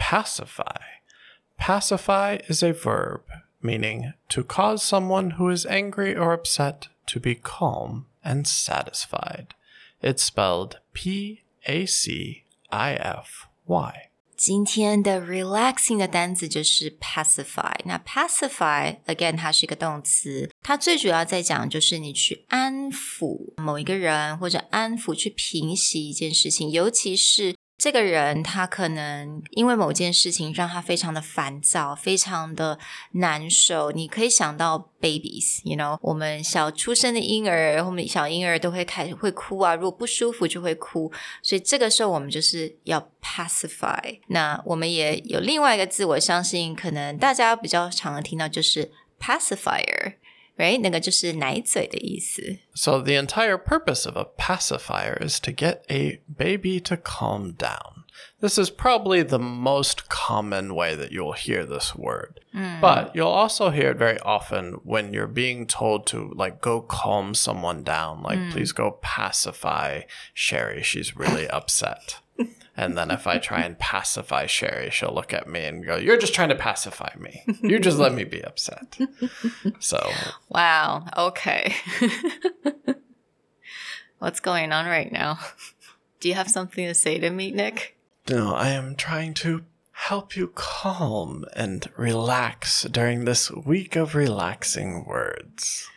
pacify. Pacify is a verb meaning to cause someone who is angry or upset to be calm and satisfied. It's spelled P A C I F Y. 今天的 relaxing 的单词就是 pacify。那 pacify again 它是一个动词，它最主要在讲就是你去安抚某一个人，或者安抚去平息一件事情，尤其是 这个人他可能因为某件事情让他非常的烦躁，非常的难受。你可以想到 babies，you know，我们小出生的婴儿，我们小婴儿都会开始会哭啊，如果不舒服就会哭，所以这个时候我们就是要 pacify。那我们也有另外一个字，我相信可能大家比较常听到就是 pacifier。right？那个就是奶嘴的意思。 So, the entire purpose of a pacifier is to get a baby to calm down. This is probably the most common way that you'll hear this word. But you'll also hear it very often when you're being told to, like, go calm someone down. Like, please go pacify Sherry. She's really upset. And then if I try and pacify Sherry, she'll look at me and go, You're just trying to pacify me. You just let me be upset. So, Wow. Okay. What's going on right now? Do you have something to say to me, Nick? No, I am trying to help you calm and relax during this week of relaxing words.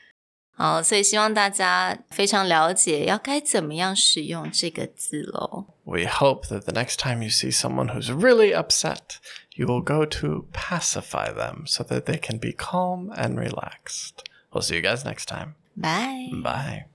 好，所以希望大家非常了解要该怎么样使用这个字喽。 We hope that the next time you see someone who's really upset, you will go to pacify them so that they can be calm and relaxed. We'll see you guys next time. Bye. Bye.